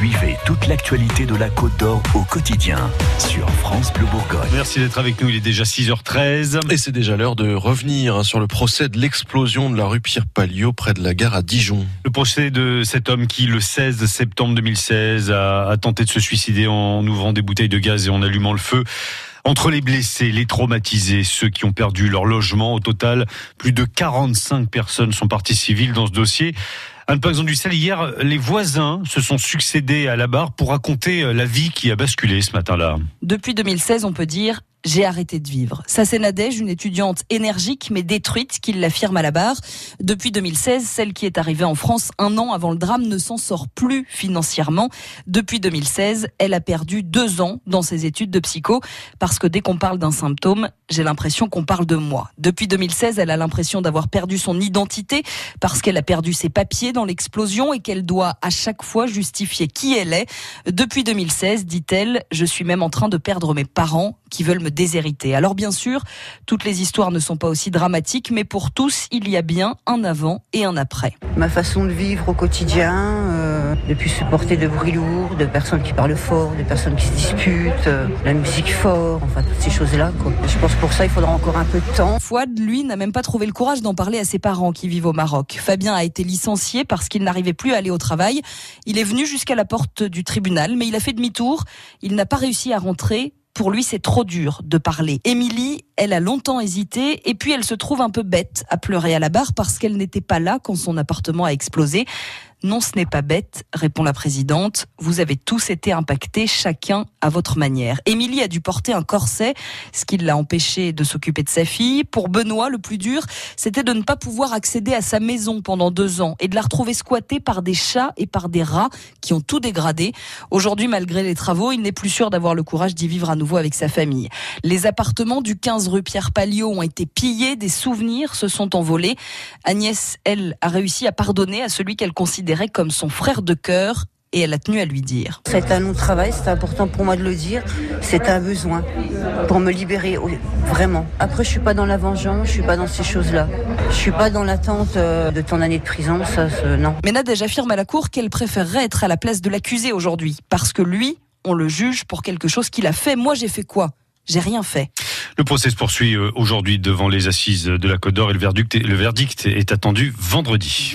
Suivez toute l'actualité de la Côte d'Or au quotidien sur France Bleu Bourgogne. Merci d'être avec nous, il est déjà 6h13. Et c'est déjà l'heure de revenir sur le procès de l'explosion de la rue Pierre-Palio près de la gare à Dijon. Le procès de cet homme qui, le 16 septembre 2016, a, a tenté de se suicider en ouvrant des bouteilles de gaz et en allumant le feu. Entre les blessés, les traumatisés, ceux qui ont perdu leur logement, au total, plus de 45 personnes sont parties civiles dans ce dossier. Anne exemple du Sel, hier, les voisins se sont succédés à la barre pour raconter la vie qui a basculé ce matin-là. Depuis 2016, on peut dire j'ai arrêté de vivre. Ça, c'est Nadège, une étudiante énergique mais détruite, qui l'affirme à la barre. Depuis 2016, celle qui est arrivée en France un an avant le drame ne s'en sort plus financièrement. Depuis 2016, elle a perdu deux ans dans ses études de psycho parce que dès qu'on parle d'un symptôme, j'ai l'impression qu'on parle de moi. Depuis 2016, elle a l'impression d'avoir perdu son identité parce qu'elle a perdu ses papiers dans l'explosion et qu'elle doit à chaque fois justifier qui elle est. Depuis 2016, dit-elle, je suis même en train de perdre mes parents qui veulent me déshériter. Alors bien sûr, toutes les histoires ne sont pas aussi dramatiques, mais pour tous, il y a bien un avant et un après. Ma façon de vivre au quotidien, euh, de plus supporter de bruit lourd, de personnes qui parlent fort, de personnes qui se disputent, euh, la musique fort, enfin toutes ces choses-là. Je pense pour ça, il faudra encore un peu de temps. Fouad, lui, n'a même pas trouvé le courage d'en parler à ses parents qui vivent au Maroc. Fabien a été licencié parce qu'il n'arrivait plus à aller au travail. Il est venu jusqu'à la porte du tribunal, mais il a fait demi-tour. Il n'a pas réussi à rentrer pour lui, c'est trop dur de parler. Émilie, elle a longtemps hésité et puis elle se trouve un peu bête à pleurer à la barre parce qu'elle n'était pas là quand son appartement a explosé. Non, ce n'est pas bête, répond la présidente. Vous avez tous été impactés, chacun à votre manière. Émilie a dû porter un corset, ce qui l'a empêché de s'occuper de sa fille. Pour Benoît, le plus dur, c'était de ne pas pouvoir accéder à sa maison pendant deux ans et de la retrouver squattée par des chats et par des rats qui ont tout dégradé. Aujourd'hui, malgré les travaux, il n'est plus sûr d'avoir le courage d'y vivre à nouveau avec sa famille. Les appartements du 15 rue Pierre Palio ont été pillés, des souvenirs se sont envolés. Agnès, elle, a réussi à pardonner à celui qu'elle considère comme son frère de cœur et elle a tenu à lui dire. C'est un long travail, c'est important pour moi de le dire. C'est un besoin pour me libérer, vraiment. Après, je suis pas dans la vengeance, je suis pas dans ces choses-là. Je suis pas dans l'attente euh, de ton année de prison, ça, non. Mais Nadège affirme à la cour qu'elle préférerait être à la place de l'accusé aujourd'hui, parce que lui, on le juge pour quelque chose qu'il a fait. Moi, j'ai fait quoi? J'ai rien fait. Le procès se poursuit euh, aujourd'hui devant les assises de la Côte d'Or et le verdict, le verdict est attendu vendredi.